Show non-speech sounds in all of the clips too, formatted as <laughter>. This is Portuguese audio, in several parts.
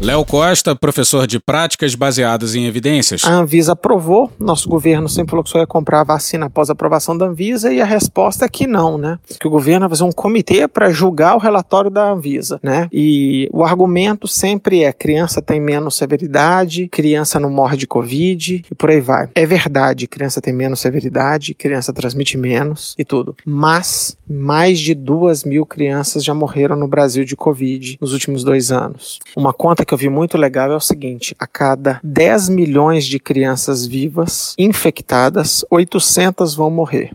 Léo Costa, professor de práticas baseadas em evidências. A Anvisa aprovou, nosso governo sempre falou que só ia comprar a vacina após a aprovação da Anvisa e a resposta é que não, né? Que o governo vai fazer um comitê para julgar o relatório da Anvisa, né? E o argumento sempre é criança tem menos severidade, criança não morre de Covid e por aí vai. É verdade, criança tem menos severidade, criança transmite menos e tudo. Mas mais de duas mil crianças já morreram no Brasil de Covid nos últimos dois anos. Uma conta que eu vi muito legal é o seguinte: a cada 10 milhões de crianças vivas infectadas, 800 vão morrer.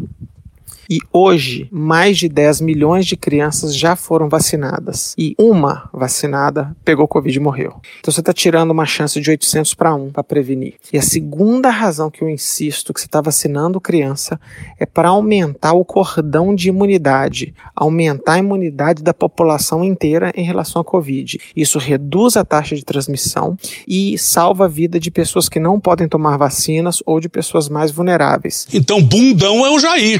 E hoje, mais de 10 milhões de crianças já foram vacinadas. E uma vacinada pegou Covid e morreu. Então você está tirando uma chance de 800 para 1 para prevenir. E a segunda razão que eu insisto que você está vacinando criança é para aumentar o cordão de imunidade, aumentar a imunidade da população inteira em relação à Covid. Isso reduz a taxa de transmissão e salva a vida de pessoas que não podem tomar vacinas ou de pessoas mais vulneráveis. Então, bundão é o Jair.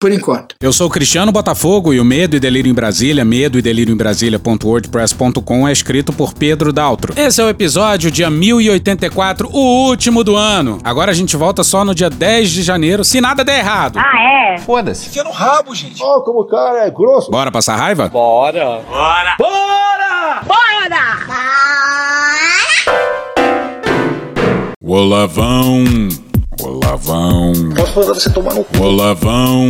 Por enquanto. Eu sou o Cristiano Botafogo e o Medo e Delírio em Brasília, medo e delírio em Brasília.wordpress.com é escrito por Pedro Daltro. Esse é o episódio dia 1084, o último do ano. Agora a gente volta só no dia 10 de janeiro, se nada der errado. Ah, é? Foda-se. Enfia no rabo, gente. Ó, como o cara é grosso. Bora passar raiva? Bora. Bora. Bora! Bora! Olavão, olavão, Posso mandar você tomar no cu. olavão,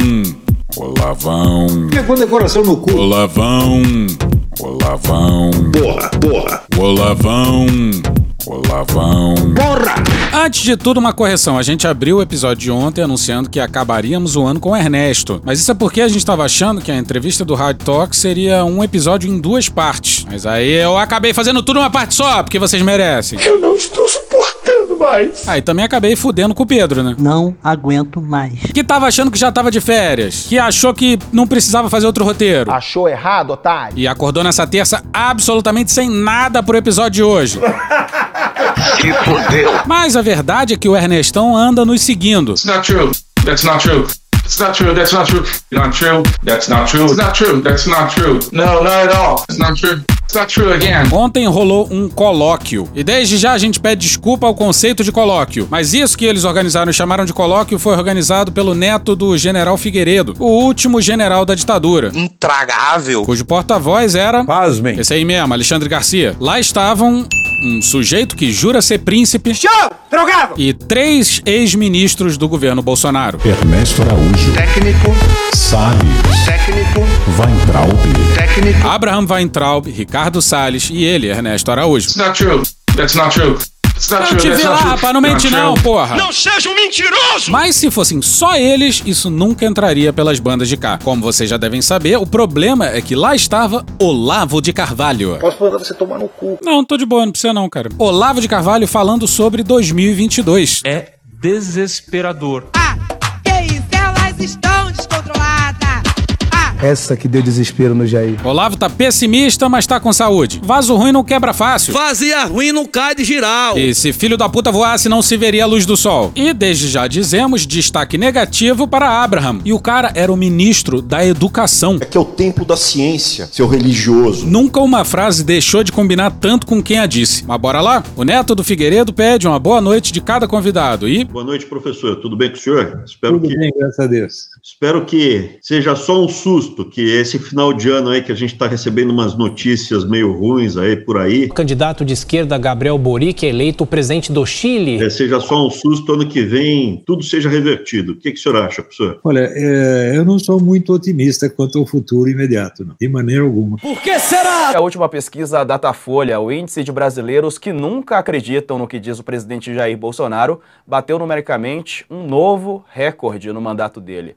olavão, Pegou decoração no cu. olavão, olavão, Porra, porra. olavão, olavão. Porra! Antes de tudo, uma correção. A gente abriu o episódio de ontem anunciando que acabaríamos o ano com o Ernesto. Mas isso é porque a gente estava achando que a entrevista do Hard Talk seria um episódio em duas partes. Mas aí eu acabei fazendo tudo uma parte só, porque vocês merecem. Eu não estou mais. Aí também acabei fudendo com o Pedro, né? Não aguento mais. Que tava achando que já tava de férias. Que achou que não precisava fazer outro roteiro. Achou errado, otário? E acordou nessa terça absolutamente sem nada pro episódio de hoje. <laughs> Se fodeu. Mas a verdade é que o Ernestão anda nos seguindo. It's not true. That's not true. It's not true. That's not true. Not true. That's not true. It's not true. That's not true. No, not at all. It's not true. It's not true again. Ontem rolou um colóquio. E desde já a gente pede desculpa ao conceito de colóquio. Mas isso que eles organizaram e chamaram de colóquio foi organizado pelo neto do general Figueiredo, o último general da ditadura. Intragável. Cujo porta-voz era. Pasmem. Esse aí mesmo, Alexandre Garcia. Lá estavam um sujeito que jura ser príncipe Show! Drogado! e três ex-ministros do governo Bolsonaro. Ernesto Araújo, Técnico, Salles, técnico, Weintraub, técnico. Abraham Weintraub, Ricardo Salles e ele, Ernesto Araújo. It's not true. That's not true. True. te not lá, rapaz, não mente não, porra. Não seja um mentiroso! Mas se fossem só eles, isso nunca entraria pelas bandas de cá. Como vocês já devem saber, o problema é que lá estava Olavo de Carvalho. Posso mandar você tomar no cu. Não, tô de boa, não precisa não, cara. Olavo de Carvalho falando sobre 2022. é desesperador. Que isso? Elas estão descontroladas! Essa que deu desespero no Jair. Olavo tá pessimista, mas tá com saúde. Vaso ruim não quebra fácil. Fazia ruim não cai de giral. E se filho da puta voasse, não se veria a luz do sol. E desde já dizemos, destaque negativo para Abraham. E o cara era o ministro da educação. Aqui é o templo da ciência, seu religioso. Nunca uma frase deixou de combinar tanto com quem a disse. Mas bora lá? O neto do Figueiredo pede uma boa noite de cada convidado e. Boa noite, professor. Tudo bem com o senhor? Espero Tudo que, bem, graças a Deus. Espero que seja só um susto, que esse final de ano aí que a gente está recebendo umas notícias meio ruins aí por aí, O candidato de esquerda Gabriel Boric é eleito presidente do Chile. é, seja só um susto, ano que vem tudo seja revertido. O que, que o senhor acha, professor? Olha, é, eu não sou muito otimista quanto ao futuro imediato, não. de maneira alguma. Por que será? A última pesquisa Datafolha, o índice de brasileiros que nunca acreditam no que diz o presidente Jair Bolsonaro, bateu numericamente um novo recorde no mandato dele.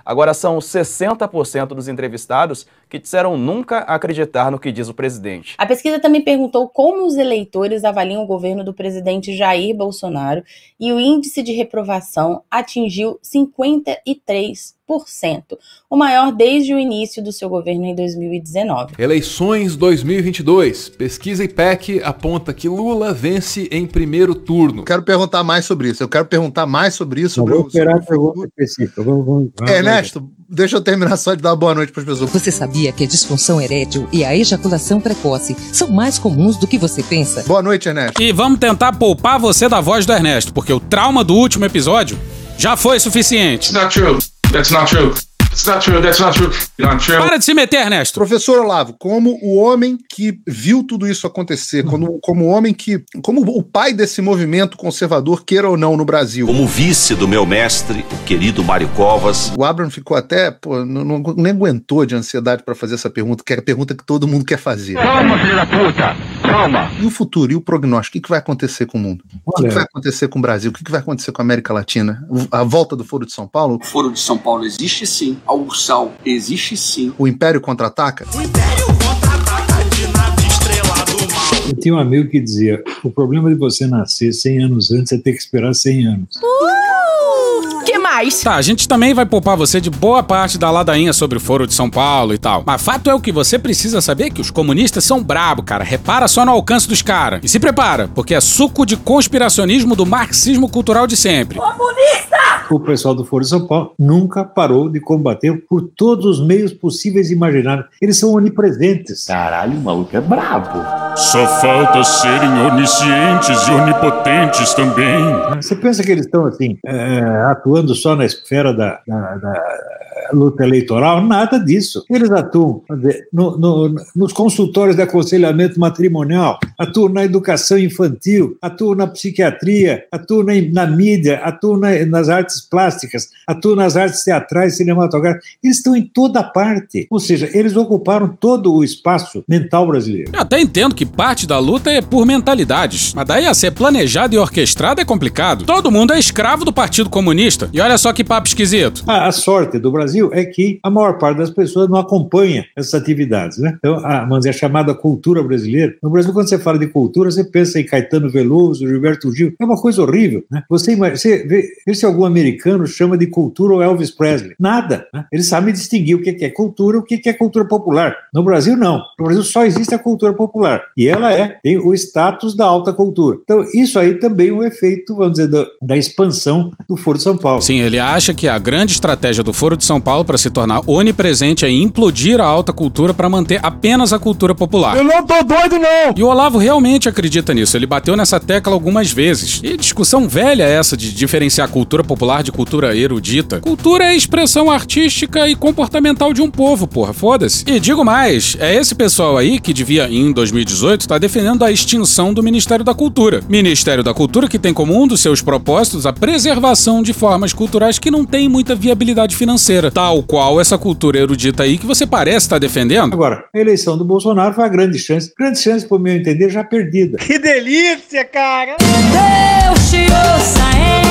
Agora são 60% dos entrevistados que disseram nunca acreditar no que diz o presidente. A pesquisa também perguntou como os eleitores avaliam o governo do presidente Jair Bolsonaro e o índice de reprovação atingiu 53%. o maior desde o início do seu governo em 2019. Eleições 2022. Pesquisa IPEC aponta que Lula vence em primeiro turno. Quero perguntar mais sobre isso. Eu quero perguntar mais sobre isso. Sobre vou o- esperar a pergunta específica. Vamos, vamos, vamos. Ernesto, deixa eu terminar só de dar boa noite para as pessoas. Você sabia que a disfunção erétil e a ejaculação precoce são mais comuns do que você pensa? Boa noite, Ernesto. E vamos tentar poupar você da voz do Ernesto, porque o trauma do último episódio já foi suficiente. That's not true. That's not true. That's not true. That's not true. Not true. Para de se meter, Ernesto. Professor Olavo, como o homem que viu tudo isso acontecer, como, como o homem que. Como o pai desse movimento conservador, queira ou não, no Brasil. Como vice do meu mestre, o querido Mário Covas. O Abraham ficou até, pô, não, não- nem aguentou de ansiedade para fazer essa pergunta, que é a pergunta que todo mundo quer fazer. Calma, filho da puta! Calma! E o futuro, e o prognóstico? O que, vai acontecer com o mundo? O que, vai acontecer com o Brasil? O que vai acontecer com a América Latina? A volta do Foro de São Paulo? O Foro de São Paulo existe sim, a Ursal existe sim. O Império contra-ataca? Eu tinha um amigo que dizia: o problema de você nascer 100 anos antes é ter que esperar 100 anos. que mais? Tá, a gente também vai poupar você de boa parte da ladainha sobre o Foro de São Paulo e tal. Mas fato é o que você precisa saber que os comunistas são brabo, cara. Repara só no alcance dos caras. E se prepara, porque é suco de conspiracionismo do marxismo cultural de sempre. O pessoal do Foro de São Paulo nunca parou de combater por todos os meios possíveis e imagináveis. Eles são onipresentes. Caralho, o maluco é brabo. Só falta serem oniscientes e onipotentes também. Você pensa que eles estão assim, é, atuando só na esfera da, da- da luta eleitoral? Nada disso. Eles atuam dizer, no- no- nos consultórios de aconselhamento matrimonial, atuam na educação infantil, atuam na psiquiatria, atuam na, na mídia, atuam na- nas artes plásticas, atuam nas artes teatrais, cinematográficas. Eles estão em toda parte. Ou seja, eles ocuparam todo o espaço mental brasileiro. Eu até entendo que parte da luta é por mentalidades, mas daí a ser planejada e orquestrada é complicado. Todo mundo é escravo do Partido Comunista. E olha só que papo esquisito. A, a sorte do Brasil é que a maior parte das pessoas não acompanha essas atividades, né? Então, a, vamos dizer, a chamada cultura brasileira. No Brasil, quando você fala de cultura, você pensa em Caetano Veloso, Gilberto Gil. É uma coisa horrível, né? Você, você vê, vê se algum americano chama de cultura o Elvis Presley. Nada. Né? Eles sabem distinguir o que que é cultura e o que que é cultura popular. No Brasil, não. No Brasil só existe a cultura popular. E ela é, tem o status da alta cultura. Então, isso aí também é um efeito, vamos dizer, da, da expansão do Foro de São Paulo. Sim, ele acha que a grande estratégia do Foro de São Paulo para se tornar onipresente é implodir a alta cultura para manter apenas a cultura popular. Eu não tô doido, não! E o Olavo realmente acredita nisso, ele bateu nessa tecla algumas vezes. E discussão velha é essa de diferenciar cultura popular de cultura erudita. Cultura é expressão artística e comportamental de um povo, porra, foda-se. E digo mais, é esse pessoal aí que devia, em 2018, estar defendendo a extinção do Ministério da Cultura. Ministério da Cultura que tem como um dos seus propósitos a preservação de formas culturais que não têm muita viabilidade financeira, tal qual essa cultura erudita aí que você parece estar defendendo. Agora, a eleição do Bolsonaro foi a grande chance, grande chance, por meu entender, já perdida. Que delícia, cara! Deus te ouça, hein?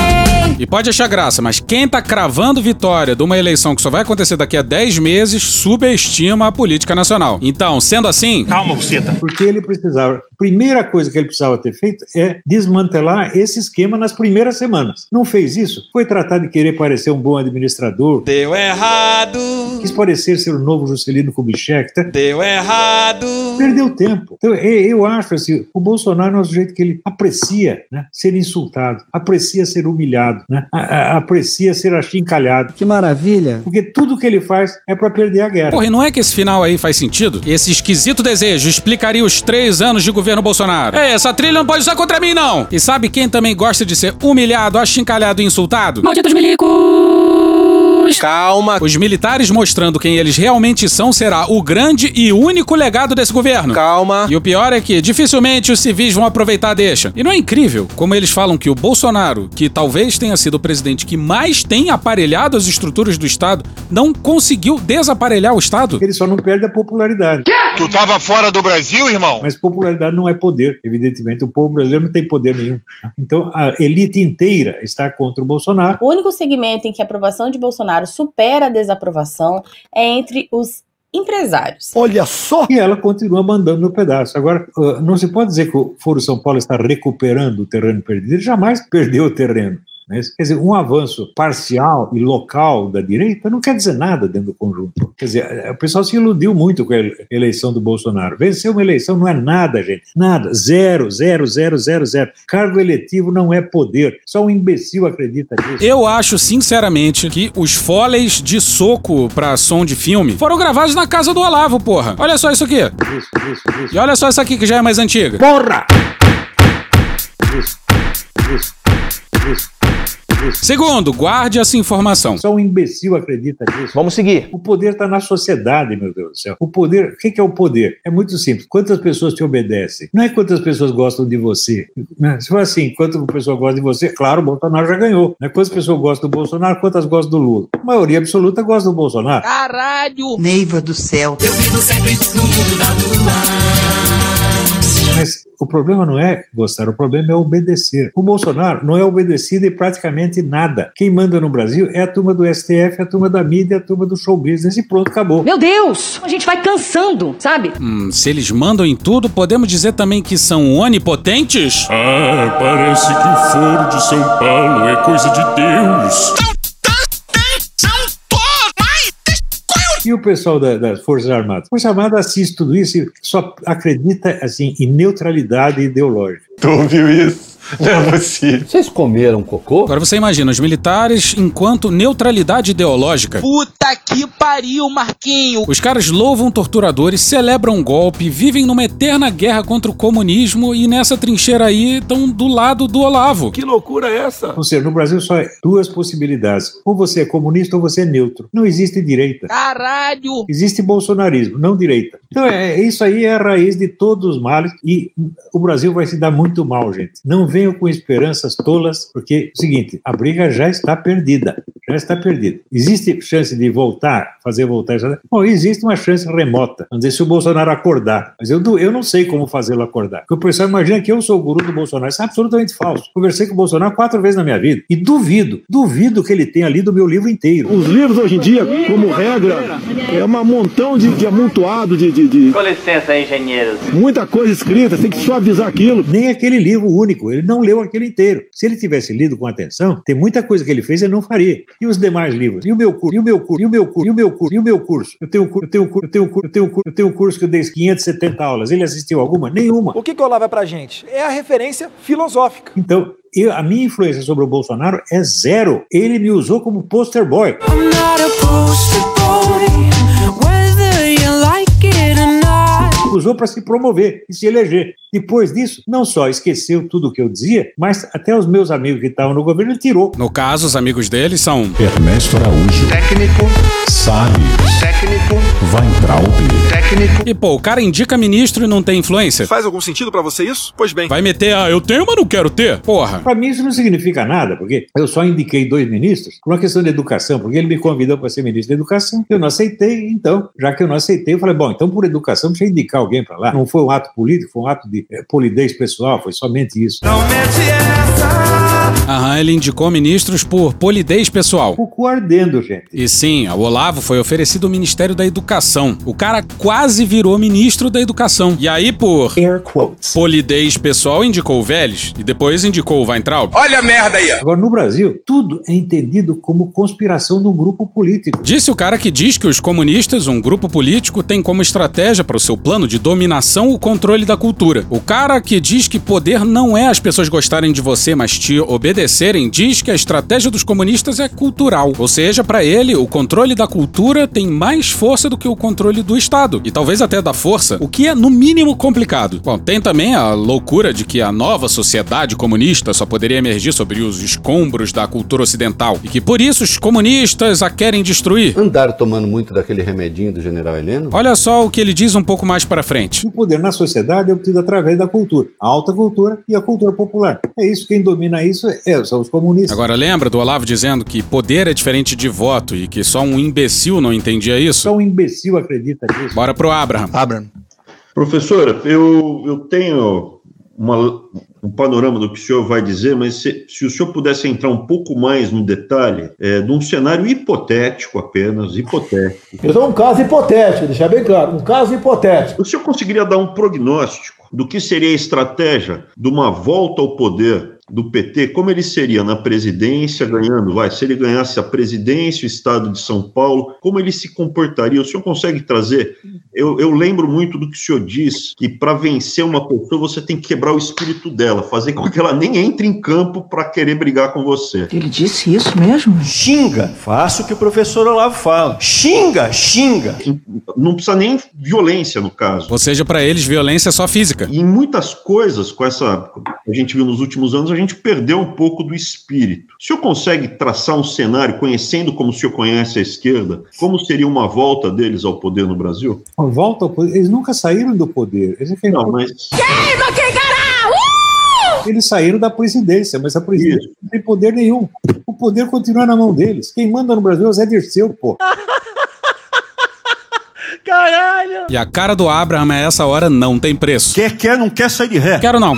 E pode achar graça, mas quem tá cravando vitória de uma eleição que só vai acontecer daqui a 10 meses subestima a política nacional. Então, sendo assim. Calma, buceta. Porque ele precisava. Primeira coisa que ele precisava ter feito é desmantelar esse esquema nas primeiras semanas. Não fez isso? Foi tratar de querer parecer um bom administrador. Deu errado! Quis parecer ser o novo Juscelino Kubitschek. Tá? Deu errado! Perdeu tempo. Então, e- eu acho assim, o Bolsonaro é um sujeito que ele aprecia né, ser insultado, aprecia ser humilhado, né, a- a- aprecia ser achincalhado. Que maravilha! Porque tudo que ele faz é para perder a guerra. Porra, e não é que esse final aí faz sentido? Esse esquisito desejo explicaria os três anos de governo Bolsonaro. É, essa trilha não pode usar contra mim, não! E sabe quem também gosta de ser humilhado, achincalhado e insultado? Malditos milicos! Calma. Os militares mostrando quem eles realmente são será o grande e único legado desse governo. Calma. E o pior é que dificilmente os civis vão aproveitar a deixa. E não é incrível como eles falam que o Bolsonaro, que talvez tenha sido o presidente que mais tem aparelhado as estruturas do Estado, não conseguiu desaparelhar o Estado? Ele só não perde a popularidade. Tu tava fora do Brasil, irmão? Mas popularidade não é poder, evidentemente. O povo brasileiro não tem poder nenhum. Então, a elite inteira está contra o Bolsonaro. O único segmento em que a aprovação de Bolsonaro supera a desaprovação é entre os empresários. Olha só! E ela continua mandando no pedaço. Agora, uh, não se pode dizer que o Foro São Paulo está recuperando o terreno perdido. Ele jamais perdeu o terreno. É isso? Quer dizer, um avanço parcial e local da direita não quer dizer nada dentro do conjunto. Quer dizer, o pessoal se iludiu muito com a eleição do Bolsonaro. Vencer uma eleição não é nada, gente. Nada. Zero, zero, zero, zero, zero. Cargo eletivo não é poder. Só um imbecil acredita nisso. Eu acho, sinceramente, que os foles de soco pra som de filme foram gravados na casa do Olavo, porra. Olha só isso aqui. Isso, isso, isso. E olha só essa aqui que já é mais antiga. Porra! Isso, isso, isso. Segundo, guarde essa informação. Só um imbecil acredita nisso. Vamos seguir. O poder está na sociedade, meu Deus do céu. O poder, o que é o poder? É muito simples. Quantas pessoas te obedecem? Não é quantas pessoas gostam de você. Né? Se for assim, quantas pessoas gostam de você, claro, o Bolsonaro já ganhou. Né? Quantas pessoas gostam do Bolsonaro, quantas gostam do Lula? A maioria absoluta gosta do Bolsonaro. Caralho! Neiva do céu. Eu vivo sempre no mundo da lua. Mas o problema não é gostar, o problema é obedecer. O Bolsonaro não é obedecido em praticamente nada. Quem manda no Brasil é a turma do STF, a turma da mídia, a turma do show business e pronto, acabou. Meu Deus! A gente vai cansando, sabe? Hum, se eles mandam em tudo, podemos dizer também que são onipotentes? Ah, parece que o foro de São Paulo é coisa de Deus. E o pessoal da- das Forças Armadas? Forças Armadas assiste tudo isso e só acredita assim em neutralidade ideológica. Tu ouviu isso? <laughs> Não é possível. Vocês comeram cocô? Agora você imagina, os militares enquanto neutralidade ideológica. Puta que pariu, Marquinho! Os caras louvam torturadores, celebram golpe, vivem numa eterna guerra contra o comunismo e nessa trincheira aí estão do lado do Olavo. Que loucura é essa? Ou seja, no Brasil só é duas possibilidades. Ou você é comunista ou você é neutro. Não existe direita. Caralho! Existe bolsonarismo, não direita. Então, é, isso aí é a raiz de todos os males e o Brasil vai se dar muito mal, gente. Não venham com esperanças tolas, porque é o seguinte, a briga já está perdida. Já está perdida. Existe chance de voltar, fazer voltar? essa- Bom, existe uma chance remota. Vamos dizer, se o Bolsonaro acordar. Mas eu, eu não sei como fazê-lo acordar. Porque o pessoal imagina que eu sou o guru do Bolsonaro. Isso é absolutamente falso. Conversei com o Bolsonaro quatro vezes na minha vida. E duvido, duvido que ele tenha lido o meu livro inteiro. Os livros hoje em dia, como regra, é um montão de, de amontoado de, de, de Com licença, engenheiros. muita coisa escrita, tem que suavizar aquilo. Nem aquele livro único, ele não leu aquele inteiro. Se ele tivesse lido com atenção, tem muita coisa que ele fez e ele não faria. E os demais livros? E o meu curso? E o meu curso? E o meu curso? E o meu curso? E o meu curso? Eu tenho um curso, eu tenho um curso, eu tenho um curso, eu tenho um curso, eu tenho um curso que eu dei 570 aulas. Ele assistiu alguma? Nenhuma. O que, que o Olavo é pra gente? É a referência filosófica. Então, eu- a minha influência sobre o Bolsonaro é zero. Ele me usou como poster boy. I'm not a poster boy, Usou para se promover e se eleger. Depois disso, não só esqueceu tudo o que eu dizia, mas até os meus amigos que estavam no governo ele tirou. No caso, os amigos dele são Ernesto Araújo. Técnico, Salles. técnico, Weintraub. Técnico. E pô, o cara indica ministro e não tem influência? Faz algum sentido pra você isso? Pois bem. Vai meter, ah, eu tenho, mas não quero ter. Porra. Para mim isso não significa nada, porque eu só indiquei dois ministros por uma questão de educação, porque ele me convidou para ser ministro da educação, eu não aceitei, então, já que eu não aceitei, eu falei, bom, então por educação deixa eu indicar alguém para lá. Não foi um ato político, foi um ato de eh, polidez pessoal, foi somente isso. Aham, ele indicou ministros por polidez pessoal. O cu ardendo, gente. E sim, ao Olavo foi oferecido o Ministério da Educação. O cara quase virou ministro da Educação. E aí, por Air quotes. polidez pessoal, indicou o Vélez e depois indicou o Weintraub. Olha a merda aí. Agora, no Brasil, tudo é entendido como conspiração de um grupo político. Disse o cara que diz que os comunistas, um grupo político, tem como estratégia para o seu plano de dominação o controle da cultura. O cara que diz que poder não é as pessoas gostarem de você, mas te obedecerem, diz que a estratégia dos comunistas é cultural. Ou seja, para ele, o controle da cultura tem mais força do que o controle do Estado. E talvez até da força, o que é no mínimo complicado. Bom, tem também a loucura de que a nova sociedade comunista só poderia emergir sobre os escombros da cultura ocidental. E que por isso os comunistas a querem destruir. Andaram tomando muito daquele remedinho do general Heleno? Olha só o que ele diz um pouco mais para frente. O poder na sociedade é obtido através da cultura, a alta cultura e a cultura popular. É isso, quem domina isso é, são os comunistas. Agora lembra do Olavo dizendo que poder é diferente de voto e que só um imbecil não entendia isso? Só um imbecil acredita nisso. Bora pro Abraham. Abraham. Professora, eu, eu tenho uma- um panorama do que o senhor vai dizer, mas se, se o senhor pudesse entrar um pouco mais no detalhe, é, de um cenário hipotético apenas, hipotético. Isso é um caso hipotético, deixar bem claro. Um caso hipotético. O senhor conseguiria dar um prognóstico do que seria a estratégia de uma volta ao poder do PT, como ele seria na presidência ganhando, vai, se ele ganhasse a presidência, o estado de São Paulo, como ele se comportaria? O senhor consegue trazer? Eu, eu lembro muito do que o senhor diz, que para vencer uma pessoa você tem que quebrar o espírito dela, fazer com que ela nem entre em campo para querer brigar com você. Ele disse isso mesmo? Xinga, faça o que o professor Olavo fala. Xinga, xinga. Não precisa nem violência no caso. Ou seja, para eles, violência é só física. E em muitas coisas, com essa a gente viu nos últimos anos, a gente perdeu um pouco do espírito. O senhor consegue traçar um cenário, conhecendo como o senhor conhece a esquerda, como seria uma volta deles ao poder no Brasil? Uma volta ao poder. Eles nunca saíram do poder. Eles, Não, mas Queima cará! eles saíram da presidência, mas a presidência não tem poder nenhum. O poder continua na mão deles. Quem manda no Brasil é o Zé Dirceu, pô. <laughs> Caralho! E a cara do Abraham a essa hora não tem preço. Quer, quer, não quer sair de ré. Quero não.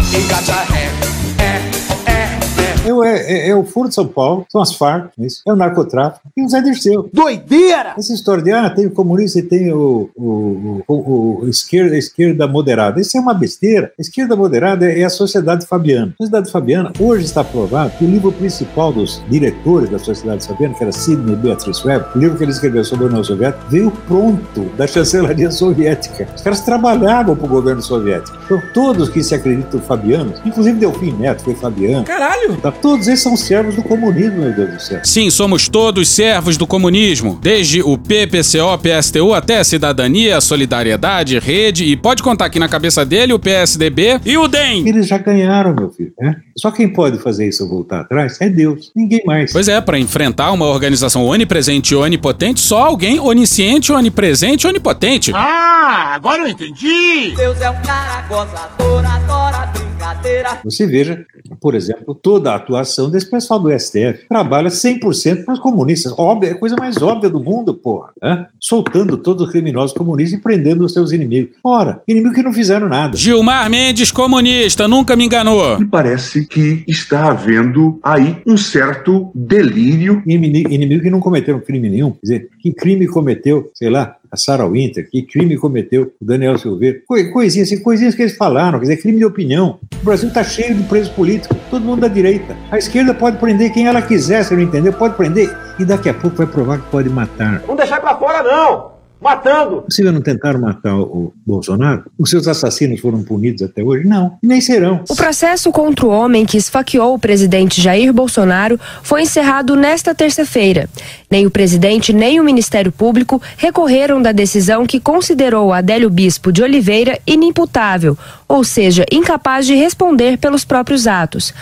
É, é, é o Foro de São Paulo, são as Farc, isso, é o narcotráfico, e o Zé Dirceu. Doideira! Essa história de, ah, tem o comunista e tem o, o, o, o esquerda, esquerda moderada. Isso é uma besteira. A esquerda moderada é a Sociedade Fabiana. A Sociedade Fabiana, hoje está provado que o livro principal dos diretores da Sociedade Fabiana, que era Sidney Beatrice Webb, o livro que ele escreveu sobre a União Soviética, veio pronto da chancelaria soviética. Os caras trabalhavam para o governo soviético. Então, todos que se acreditam fabianos, inclusive Delfim Neto foi fabiano. Caralho! Tá, todos eles são servos do comunismo, meu Deus do céu. Sim, somos todos servos do comunismo. Desde o PPCO, PSTU até a Cidadania, Solidariedade, Rede e pode contar aqui na cabeça dele o PSDB e o DEM. Eles já ganharam, meu filho. Né? Só quem pode fazer isso voltar atrás é Deus, ninguém mais. Pois é, para enfrentar uma organização onipresente e onipotente, só alguém onisciente, onipresente e onipotente. Ah, agora eu entendi! Deus é um cara gozador, adora brincadeira. Você veja, por exemplo, toda a atuação desse pessoal do STF trabalha 100% para os comunistas. Óbvio, é a coisa mais óbvia do mundo, porra. Né? Soltando todos os criminosos comunistas e prendendo os seus inimigos. Ora, inimigos que não fizeram nada. Gilmar Mendes, comunista, nunca me enganou. Me parece que está havendo aí um certo delírio. Inimigo, inimigo que não cometeram crime nenhum. Quer dizer, que crime cometeu, sei lá, a Sarah Winter, que crime cometeu o Daniel Silveira. Co- Coisinhas assim, coisinhas que eles falaram, quer dizer, crime de opinião. O Brasil está cheio de presos políticos, todo mundo da direita. A esquerda pode prender quem ela quiser, se não entender, pode prender. E daqui a pouco vai provar que pode matar. Não deixar pra fora, não! Matando! Vocês não tentaram matar o Bolsonaro? Os seus assassinos foram punidos até hoje? Não, nem serão. O processo contra o homem que esfaqueou o presidente Jair Bolsonaro foi encerrado nesta terça-feira. Nem o presidente nem o Ministério Público recorreram da decisão que considerou Adélio Bispo de Oliveira inimputável, ou seja, incapaz de responder pelos próprios atos.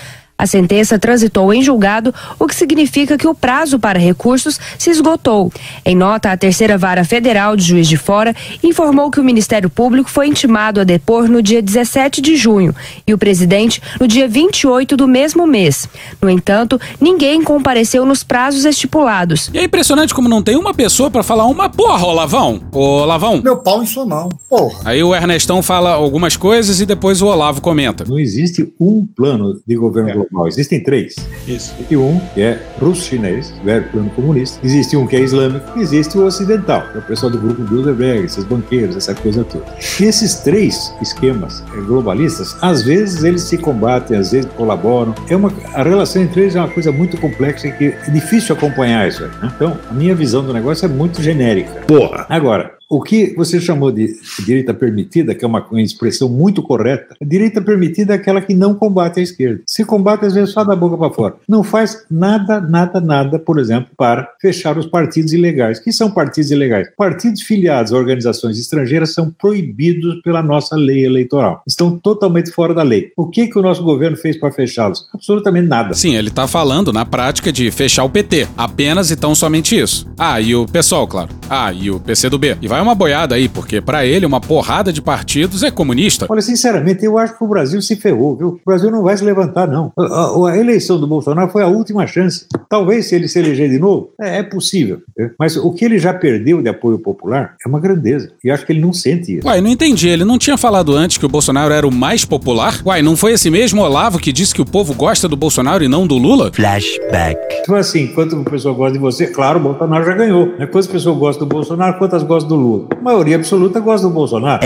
A sentença transitou em julgado, o que significa que o prazo para recursos se esgotou. Em nota, a terceira vara federal de Juiz de Fora informou que o Ministério Público foi intimado a depor no dia 17 de junho e o presidente no dia 28 do mesmo mês. No entanto, ninguém compareceu nos prazos estipulados. E é impressionante como não tem uma pessoa pra falar uma porra, ô Lavão. Ô Lavão. Meu pau em sua mão. Porra. Aí o Ernestão fala algumas coisas e depois o Olavo comenta. Não existe um plano de governo global, existem três. Isso. Existe um que é russo-chinês, velho plano comunista. Existe um que é islâmico. Existe o ocidental, que é o pessoal do grupo Bilderberg, esses banqueiros, essa coisa toda. E esses três esquemas globalistas, às vezes eles se combatem, às vezes colaboram. É uma, a relação entre eles é uma coisa muito complexa e que é difícil acompanhar isso aí. né? Então, a minha visão do negócio é muito genérica. Porra! Agora, o que você chamou de direita permitida, que é uma, expressão muito correta, a direita permitida é aquela que não combate a esquerda. Se combate, às vezes, só da boca para fora. Não faz nada, nada, nada, por exemplo, para fechar os partidos ilegais. que são partidos ilegais? Partidos filiados a organizações estrangeiras são proibidos pela nossa lei eleitoral. Estão totalmente fora da lei. O que, que o nosso governo fez para fechá-los? Absolutamente nada. Sim, ele tá falando na prática de fechar o PT. Apenas e tão somente isso. Ah, e o PSOL, claro. Ah, e o PCdoB. E vai uma boiada aí, porque pra ele uma porrada de partidos é comunista. Olha, sinceramente, eu acho que o Brasil se ferrou, viu? O Brasil não vai se levantar, não. A, a- a eleição do Bolsonaro foi a última chance. Talvez, se ele se eleger de novo, é, é possível. Mas o que ele já perdeu de apoio popular é uma grandeza. E acho que ele não sente isso. Uai, não entendi. Ele não tinha falado antes que o Bolsonaro era o mais popular? Uai, não foi esse mesmo Olavo que disse que o povo gosta do Bolsonaro e não do Lula? Flashback. Então, assim, quanto pessoa gosta de você, claro, o Bolsonaro já ganhou. Né? Quantas pessoas gostam do Bolsonaro, quantas gostam do Lula? A maioria absoluta gosta do Bolsonaro.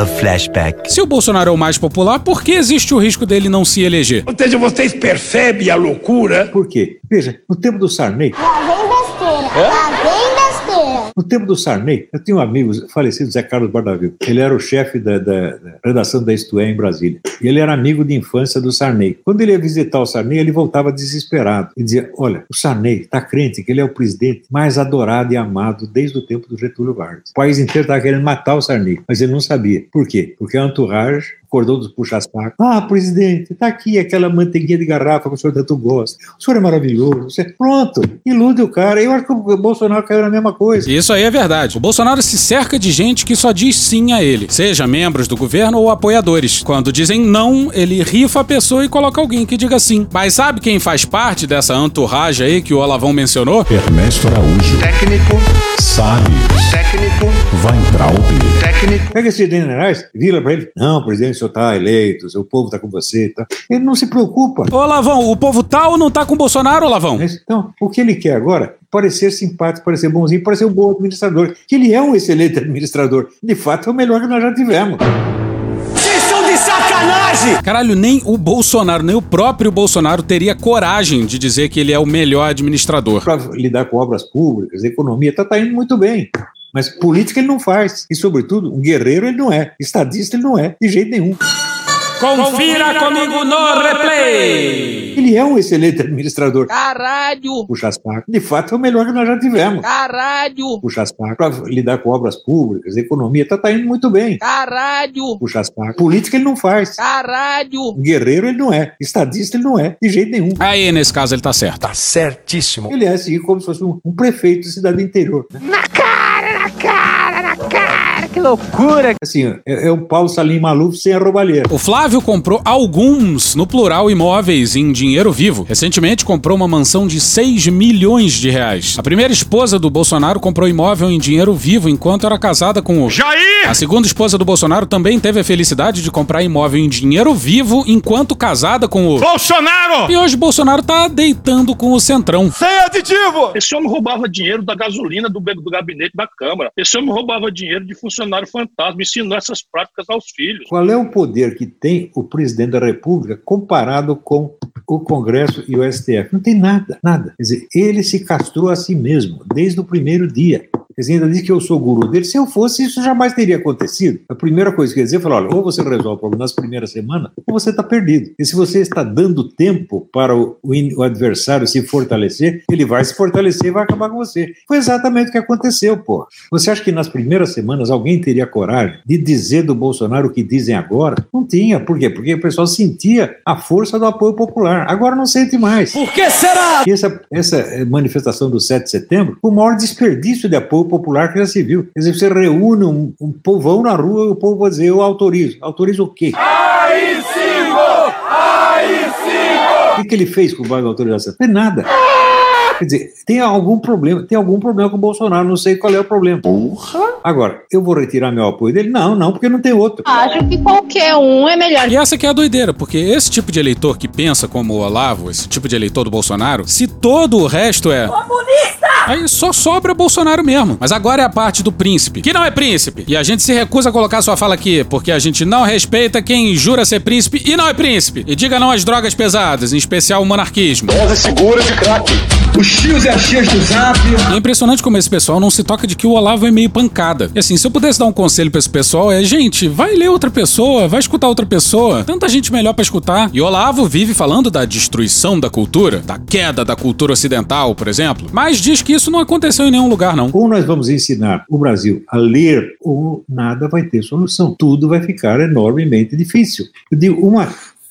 of flashback. Se o Bolsonaro é o mais popular, por que existe o risco dele não se eleger? Ou seja, vocês percebem a loucura? Por quê? Veja, no tempo do Sarney, Lá vem besteira. Besteira. No tempo do Sarney, eu tinha um amigo falecido, Zé Carlos Bardavil. Ele era o chefe da, da- da redação da Isto É em Brasília. E ele era amigo de infância do Sarney. Quando ele ia visitar o Sarney, ele voltava desesperado. E dizia: Olha, o Sarney está crente que ele é o presidente mais adorado e amado desde o tempo do Getúlio Vargas. O país inteiro estava querendo matar o Sarney, mas ele não sabia. Por quê? Porque a entourage acordou dos puxa-sacos. Ah, presidente, tá aqui aquela manteiguinha de garrafa que o senhor tanto gosta. O senhor é maravilhoso. Você... Pronto, ilude o cara. Eu acho que o Bolsonaro caiu na mesma coisa. Isso aí é verdade. O Bolsonaro se cerca de gente que só diz sim a ele, seja membros do governo ou apoiadores. Quando dizem não, ele rifa a pessoa e coloca alguém que diga sim. Mas sabe quem faz parte dessa entourage aí que o Olavão mencionou? Ernesto Araújo. Técnico, Salles. técnico, Weintraub. técnico. Pega esse generais, vira pra ele. Não, presidente, o senhor tá eleito, o povo tá com você. Tá. Ele não se preocupa. Ô, Lavão, o povo tal não tá com o Bolsonaro, Lavão? Então, o que ele quer agora? é Parecer simpático, parecer bonzinho, parecer um bom administrador. Que ele é um excelente administrador. De fato, é o melhor que nós já tivemos. Caralho, nem o Bolsonaro, nem o próprio Bolsonaro teria coragem de dizer que ele é o melhor administrador. Para lidar com obras públicas, economia, tá, tá indo muito bem. Mas política ele não faz. E, sobretudo, um guerreiro ele não é. Estadista ele não é, de jeito nenhum. Confira comigo no replay! Ele é um excelente administrador. Caralho! Puxa saco. De fato, é o melhor que nós já tivemos. Caralho! Puxa saco. Para lidar com obras públicas, economia, tá, tá indo muito bem. Caralho! Puxa saco. Política ele não faz. Caralho! Guerreiro ele não é. Estadista ele não é, de jeito nenhum. Aí, nesse caso, ele tá certo. Tá certíssimo. Ele é assim como se fosse um, um prefeito de cidade do interior. né? Na cara, loucura. Assim, é, é um Paulo Salim Maluf sem a roubalheira. O Flávio comprou alguns, no plural, imóveis em dinheiro vivo. Recentemente comprou uma mansão de 6 milhões de reais. A primeira esposa do Bolsonaro comprou imóvel em dinheiro vivo enquanto era casada com o Jair! A segunda esposa do Bolsonaro também teve a felicidade de comprar imóvel em dinheiro vivo enquanto casada com o Bolsonaro! E hoje Bolsonaro tá deitando com o Centrão. Sem aditivo! Esse homem roubava dinheiro da gasolina do, do gabinete da Câmara. Esse homem roubava dinheiro de funcionário fantasma, ensinou essas práticas aos filhos. Qual é o poder que tem o presidente da República comparado com o Congresso e o STF? Não tem nada, nada. Quer dizer, ele se castrou a si mesmo desde o primeiro dia. Dizer, ainda diz que eu sou o guru dele. Se eu fosse, isso jamais teria acontecido. A primeira coisa que quer dizer é falar: olha, ou você resolve o problema nas primeiras semanas, ou você está perdido. E se você está dando tempo para o, o adversário se fortalecer, ele vai se fortalecer e vai acabar com você. Foi exatamente o que aconteceu, pô. Você acha que nas primeiras semanas alguém teria coragem de dizer do Bolsonaro o que dizem agora? Não tinha. Por quê? Porque o pessoal sentia a força do apoio popular. Agora não sente mais. Por que será? Essa, essa eh, manifestação do 7 de setembro foi o maior desperdício de apoio popular que já se viu. Quer dizer, você reúne um, um povão na rua e o povo vai dizer, eu autorizo. Autorizo o quê? AI-5! AI-5! O que, que ele fez com base na autorização? Não fez nada. Quer dizer, tem algum problema, tem algum problema com o Bolsonaro, não sei qual é o problema. Porra! Agora, eu vou retirar meu apoio dele? Não, não, porque não tem outro. Acho que qualquer um é melhor. E essa que é a doideira, porque esse tipo de eleitor que pensa como o Olavo, esse tipo de eleitor do Bolsonaro, se todo o resto é. Comunista! Aí só sobra Bolsonaro mesmo. Mas agora é a parte do príncipe, que não é príncipe. E a gente se recusa a colocar sua fala aqui, porque a gente não respeita quem jura ser príncipe e não é príncipe. E diga não às drogas pesadas, em especial o monarquismo. Dose segura de crack. Os tios e as tias do zap. E é impressionante como esse pessoal não se toca de que o Olavo é meio pancada. E assim, se eu pudesse dar um conselho pra esse pessoal, é, gente, vai ler outra pessoa, vai escutar outra pessoa. Tanta gente melhor pra escutar. E o Olavo vive falando da destruição da cultura, da queda da cultura ocidental, por exemplo. Mas diz que isso não aconteceu em nenhum lugar, não. Ou nós vamos ensinar o Brasil a ler, ou nada vai ter solução. Tudo vai ficar enormemente difícil. Eu digo, uma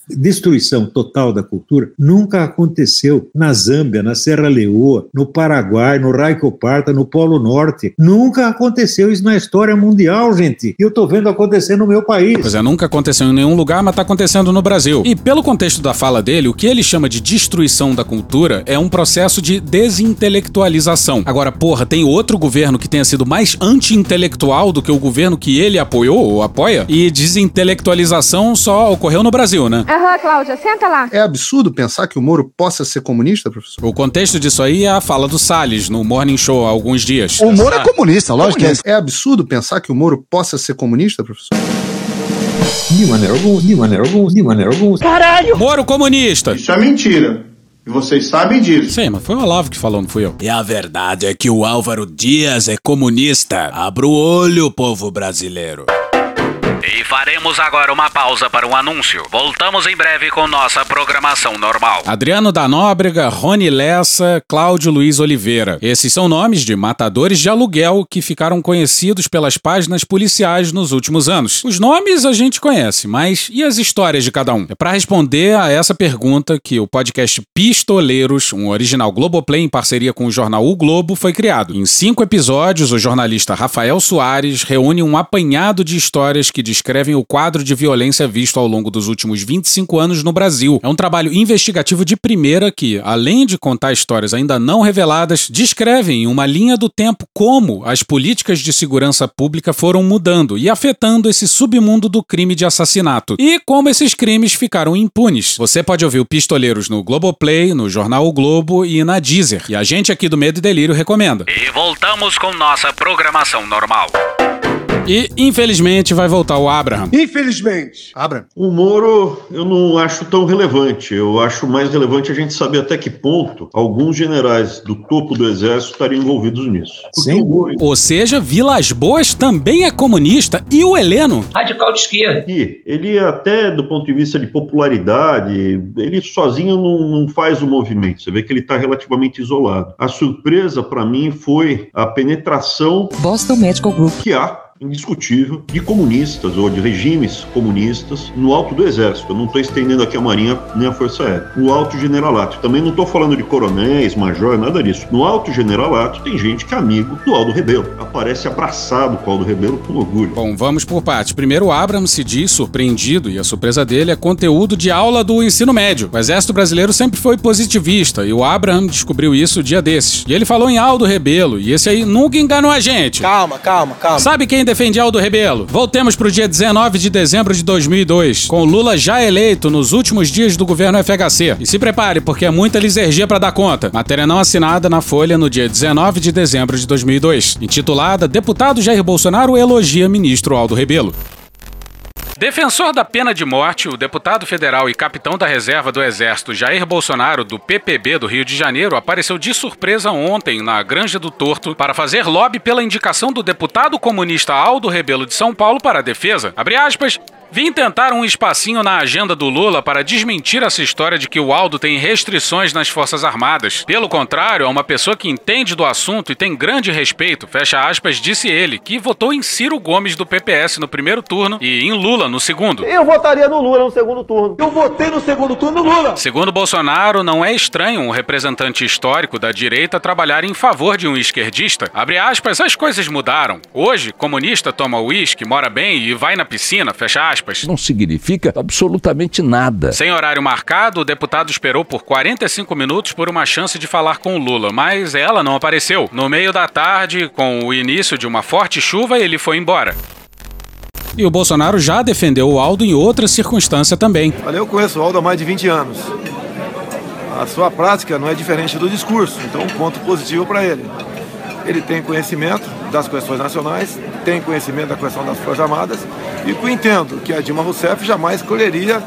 destruição total da cultura nunca aconteceu na Zâmbia, na Serra Leoa, no Paraguai, no Raicoparta, no Polo Norte. Nunca aconteceu isso na história mundial, gente. E eu tô vendo acontecer no meu país. Pois é, nunca aconteceu em nenhum lugar, mas tá acontecendo no Brasil. E pelo contexto da fala dele, o que ele chama de destruição da cultura é um processo de desintelectualização. Agora, porra, tem outro governo que tenha sido mais anti-intelectual do que o governo que ele apoiou ou apoia? E desintelectualização só ocorreu no Brasil, né? Aham, Cláudia, senta lá. É absurdo pensar que o Moro possa ser comunista, professor? O contexto disso aí é a fala do Salles no Morning Show há alguns dias. O Moro é comunista, lógico que é. É absurdo pensar que o Moro possa ser comunista, professor? De maneira alguma, de maneira alguma, de maneira alguma. Caralho! Moro comunista! Isso é mentira. E vocês sabem disso. Sim, mas foi o Olavo que falou, não fui eu. E a verdade é que o Álvaro Dias é comunista. Abra o olho, povo brasileiro. E faremos agora uma pausa para um anúncio. Voltamos em breve com nossa programação normal. Adriano da Nóbrega, Rony Lessa, Cláudio Luiz Oliveira. Esses são nomes de matadores de aluguel que ficaram conhecidos pelas páginas policiais nos últimos anos. Os nomes a gente conhece, mas e as histórias de cada um? É para responder a essa pergunta que o podcast Pistoleiros, um original Globoplay em parceria com o jornal O Globo, foi criado. Em cinco episódios, o jornalista Rafael Soares reúne um apanhado de histórias que descrevem o quadro de violência visto ao longo dos últimos 25 anos no Brasil. É um trabalho investigativo de primeira que, além de contar histórias ainda não reveladas, descrevem em uma linha do tempo como as políticas de segurança pública foram mudando e afetando esse submundo do crime de assassinato e como esses crimes ficaram impunes. Você pode ouvir o Pistoleiros no Globoplay, no jornal O Globo e na Deezer. E a gente aqui do Medo e Delírio recomenda. E voltamos com nossa programação normal. E, infelizmente, vai voltar o Abraham. Infelizmente. Abraham. O Moro eu não acho tão relevante. Eu acho mais relevante a gente saber até que ponto alguns generais do topo do exército estariam envolvidos nisso. Porque Sim. Moro, Ou seja, Vilas Boas também é comunista. E o Heleno? Radical de esquerda. E ele até do ponto de vista de popularidade, ele sozinho não, não faz o movimento. Você vê que ele está relativamente isolado. A surpresa para mim foi a penetração Boston Medical Group. que há indiscutível de comunistas ou de regimes comunistas no alto do exército. Eu não estou estendendo aqui a Marinha nem a Força Aérea. No alto generalato. Também não estou falando de coronéis, major, nada disso. No alto generalato tem gente que é amigo do Aldo Rebelo. Aparece abraçado com o Aldo Rebelo com orgulho. Bom, vamos por partes. Primeiro, o Abraham se diz surpreendido e a surpresa dele é conteúdo de aula do ensino médio. O exército brasileiro sempre foi positivista e o Abraham descobriu isso dia desses. E ele falou em Aldo Rebelo e esse aí nunca enganou a gente. Calma, calma, calma. Sabe quem defende Aldo Rebelo? Voltemos pro dia 19 de dezembro de 2002, com Lula já eleito nos últimos dias do governo FHC. E se prepare, porque é muita lisergia para dar conta. Matéria não assinada na Folha no dia 19 de dezembro de 2002, intitulada Deputado Jair Bolsonaro elogia ministro Aldo Rebelo. Defensor da pena de morte, o deputado federal e capitão da reserva do Exército Jair Bolsonaro, do PPB do Rio de Janeiro, apareceu de surpresa ontem na Granja do Torto para fazer lobby pela indicação do deputado comunista Aldo Rebelo de São Paulo para a defesa. Abre aspas. Vim tentar um espacinho na agenda do Lula para desmentir essa história de que o Aldo tem restrições nas Forças Armadas. Pelo contrário, é uma pessoa que entende do assunto e tem grande respeito, fecha aspas, disse ele, que votou em Ciro Gomes do PPS no primeiro turno e em Lula no segundo. Eu votaria no Lula no segundo turno. Eu votei no segundo turno no Lula. Segundo Bolsonaro, não é estranho um representante histórico da direita trabalhar em favor de um esquerdista. Abre aspas, as coisas mudaram. Hoje, comunista toma uísque, mora bem e vai na piscina, fecha aspas. Não significa absolutamente nada. Sem horário marcado, o deputado esperou por 45 minutos por uma chance de falar com o Lula, mas ela não apareceu. No meio da tarde, com o início de uma forte chuva, ele foi embora. E o Bolsonaro já defendeu o Aldo em outra circunstância também. Olha, eu conheço o Aldo há mais de 20 anos. A sua prática não é diferente do discurso, então um ponto positivo para ele. Ele tem conhecimento das questões nacionais, tem conhecimento da questão das Forças Armadas, e entendo que a Dilma Rousseff jamais escolheria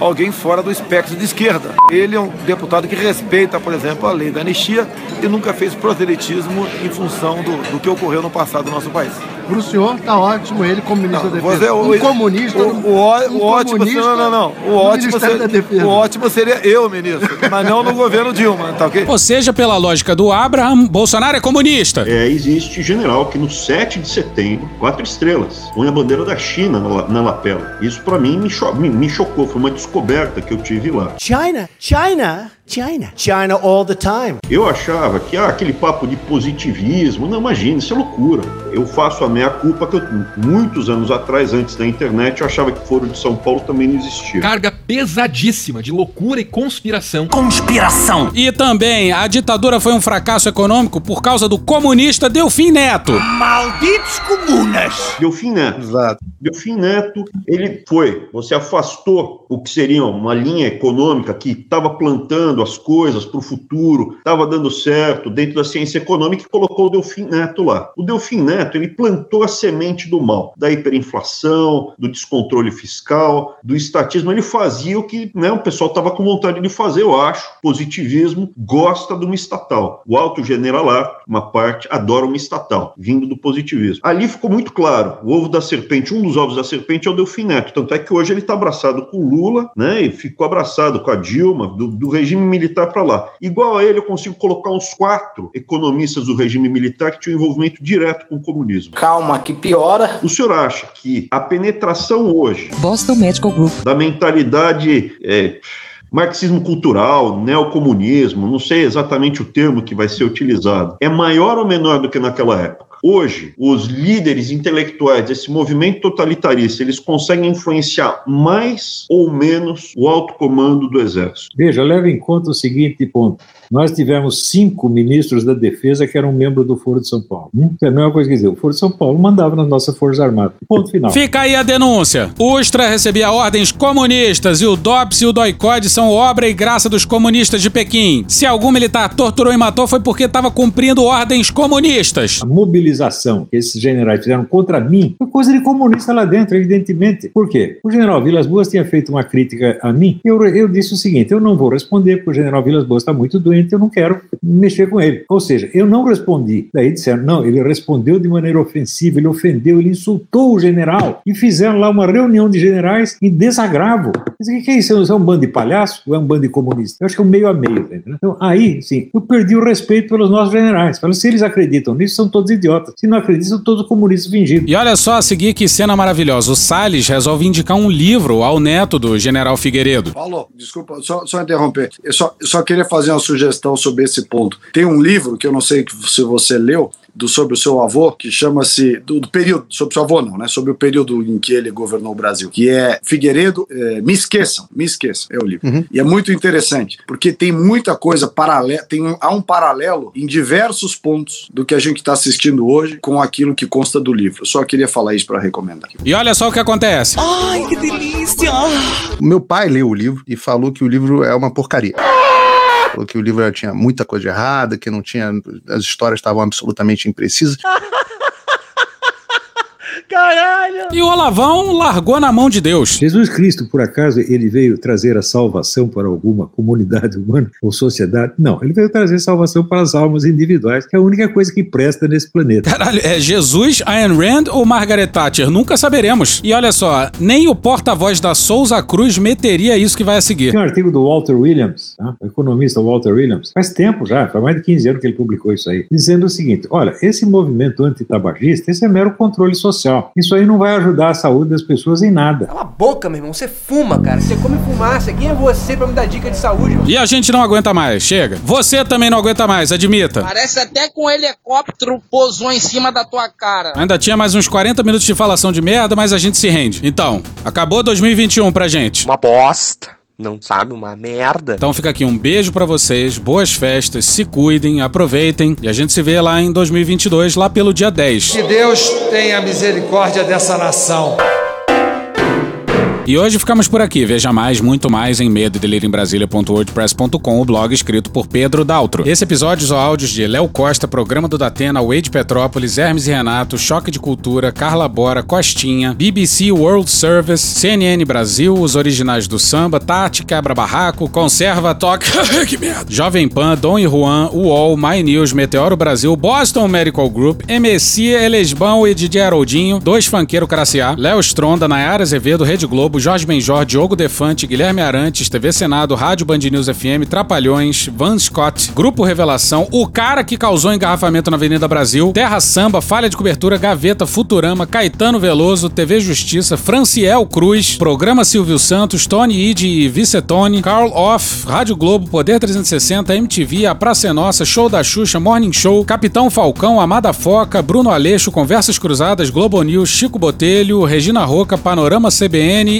alguém fora do espectro de esquerda. Ele é um deputado que respeita, por exemplo, a lei da anistia e nunca fez proselitismo em função do, do que ocorreu no passado no nosso país. Para o senhor tá ótimo ele como ministro da Defesa. Você, é um comunista. O, o, ó- um o ótimo comunista seria, não, não, não. O ótimo, seria, Defesa. o ótimo seria eu, ministro, mas não no governo Dilma, tá ok? Ou seja, pela lógica do Abraham, Bolsonaro é comunista. É, existe general que no 7 de setembro, quatro estrelas, põe a bandeira da China na, na lapela. Isso pra mim me, cho- me- me chocou, foi uma descoberta que eu tive lá. China, China, China, China all the time. Eu achava que ah, aquele papo de positivismo, não imagina, isso é loucura. Eu faço a meia culpa que eu, muitos anos atrás, antes da internet, eu achava que o Foro de São Paulo também não existia. Carga pesadíssima de loucura e conspiração. Conspiração! E também, a ditadura foi um fracasso econômico por causa do comunista Delfim Neto. Malditos comunas! Delfim Neto. Exato. Delfim Neto, ele foi, você afastou o que seria uma linha econômica que estava plantando as coisas para o futuro, estava dando certo dentro da ciência econômica e colocou o Delfim Neto lá. O Delfim Neto, ele plantou a semente do mal, da hiperinflação, do descontrole fiscal, do estatismo. Ele fazia o que né, o pessoal estava com vontade de fazer, eu acho. Positivismo gosta de uma estatal. O alto generalato, uma parte, adora uma estatal, vindo do positivismo. Ali ficou muito claro, o ovo da serpente, um dos ovos da serpente é o Delfim Neto, tanto é que hoje ele está abraçado com o Lula, né, e ficou abraçado com a Dilma, do, do regime militar para lá. Igual a ele, eu consigo colocar uns quatro economistas do regime militar que tinham envolvimento direto com o comunismo. Calma, que piora. O senhor acha que a penetração hoje Boston Medical Group. da mentalidade é, marxismo cultural, neocomunismo, não sei exatamente o termo que vai ser utilizado, é maior ou menor do que naquela época? Hoje, os líderes intelectuais desse movimento totalitarista, eles conseguem influenciar mais ou menos o alto comando do exército. Veja, leva em conta o seguinte ponto. Nós tivemos cinco ministros da defesa que eram membros do Foro de São Paulo. Hum? É a mesma coisa que dizer, o Foro de São Paulo mandava nas nossas Forças Armadas. Ponto final. Fica aí a denúncia. Ustra recebia ordens comunistas e o DOPS e o DOICOD são obra e graça dos comunistas de Pequim. Se algum militar torturou e matou foi porque estava cumprindo ordens comunistas. A mobilização que esses generais fizeram contra mim foi coisa de comunista lá dentro, evidentemente. Por quê? O general Vilas Boas tinha feito uma crítica a mim eu, eu disse o seguinte: eu não vou responder porque o general Vilas Boas está muito doente, eu não quero mexer com ele. Ou seja, eu não respondi. Daí disseram: não, ele respondeu de maneira ofensiva, ele ofendeu, ele insultou o general e fizeram lá uma reunião de generais em desagravo. Mas o que é isso? Isso é um bando de palhaço ou é um bando de comunista? Eu acho que é um meio a meio. entendendo? Então, aí, sim, eu perdi o respeito pelos nossos generais. Falei, se eles acreditam nisso, são todos idiotas. Se não acreditam, são todos comunistas fingidos. E olha só a seguir que cena maravilhosa. O Salles resolve indicar um livro ao neto do general Figueiredo. Paulo, desculpa, só, só interromper. Eu só, eu só queria fazer uma sugestão sobre esse ponto. Tem um livro que eu não sei se você leu, do, sobre o seu avô, que chama-se. Do, do período, sobre o seu avô não, né? Sobre o período em que ele governou o Brasil, que é Figueiredo. é, me esqueçam, me esqueçam, é o livro. E é muito interessante, porque tem muita coisa paralela, tem um, há um paralelo em diversos pontos do que a gente está assistindo hoje com aquilo que consta do livro. Eu só queria falar isso para recomendar. E olha só o que acontece. Ai, que delícia! O meu pai leu o livro e falou que o livro é uma porcaria. Falou que o livro tinha muita coisa errada, que não tinha. As histórias estavam absolutamente imprecisas. <laughs> Caralho! E o Olavão largou na mão de Deus. Jesus Cristo, por acaso, ele veio trazer a salvação para alguma comunidade humana ou sociedade? Não, ele veio trazer salvação para as almas individuais, que é a única coisa que presta nesse planeta. Caralho, é Jesus, Ayn Rand ou Margaret Thatcher? Nunca saberemos. E olha só, nem o porta-voz da Souza Cruz meteria isso que vai a seguir. Tem um artigo do Walter Williams, tá? o economista Walter Williams, faz tempo já, faz mais de 15 anos que ele publicou isso aí, dizendo o seguinte: olha, esse movimento antitabagista, esse é mero controle social. Isso aí não vai ajudar a saúde das pessoas em nada. Cala a boca, meu irmão. Você fuma, cara. Você come fumaça. Quem é você pra me dar dica de saúde, mano? E a gente não aguenta mais, chega. Você também não aguenta mais, admita. Parece até que um helicóptero pousou em cima da tua cara. Ainda tinha mais uns 40 minutos de falação de merda, mas a gente se rende. Então, acabou 2021 pra gente. Uma bosta. Não sabe? Uma merda. Então fica aqui um beijo pra vocês, boas festas, se cuidem, aproveitem e a gente se vê lá em 2022, lá pelo dia 10. Que Deus tenha misericórdia dessa nação. E hoje ficamos por aqui. Veja mais, muito mais em medo o blog escrito por Pedro Daltro. Esse episódio usou áudios de Léo Costa, Programa do Datena, Wade Petrópolis, Hermes e Renato, Choque de Cultura, Carla Bora, Costinha, BBC World Service, CNN Brasil, os originais do samba, Tati Quebra Barraco, Conserva Toque, <laughs> que merda, Jovem Pan, Dom e Juan, UOL, My News, Meteoro Brasil, Boston Medical Group, MSC, Elesbão e Didier Haroldinho, Dois Fanqueiro Craciá, Léo Stronda, Nayara Azevedo, Rede Globo, Jorge Benjor, Diogo Defante, Guilherme Arantes, TV Senado, Rádio Band News FM, Trapalhões, Van Scott, Grupo Revelação, O Cara que Causou Engarrafamento na Avenida Brasil, Terra Samba, Falha de Cobertura, Gaveta, Futurama, Caetano Veloso, TV Justiça, Franciel Cruz, Programa Silvio Santos, Tony Ide e Vicetone, Carl Off, Rádio Globo, Poder 360, MTV, A Praça é Nossa, Show da Xuxa, Morning Show, Capitão Falcão, Amada Foca, Bruno Aleixo, Conversas Cruzadas, Globo News, Chico Botelho, Regina Roca, Panorama CBN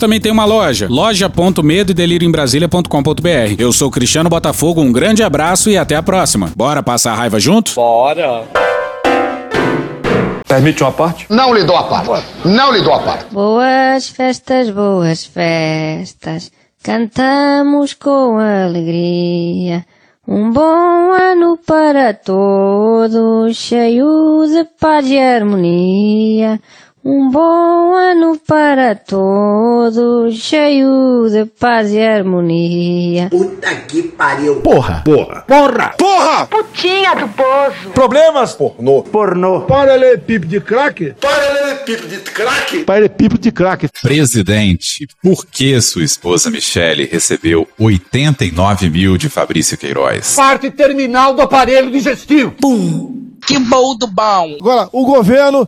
também tem uma loja, loja.medo e delírio em Brasília.com.br. Eu sou Cristiano Botafogo, um grande abraço e até a próxima. Bora passar a raiva junto? Bora! Permite uma parte? Não lhe dou a parte. Não lhe dou a parte. Boas festas, boas festas, cantamos com alegria. Um bom ano para todos, cheio de paz e harmonia. Um bom ano para todos, cheio de paz e harmonia. Puta que pariu. Porra! Porra! Porra! Porra! Putinha do poço. Problemas? Pornô. Pornô. Paralelepípedo de craque? Paralelepípedo de craque. Paralelepípedo de craque. Presidente, por que sua esposa Michele recebeu 89 mil de Fabrício Queiroz? Parte terminal do aparelho digestivo. Pum! Que bom do bom! Agora, o governo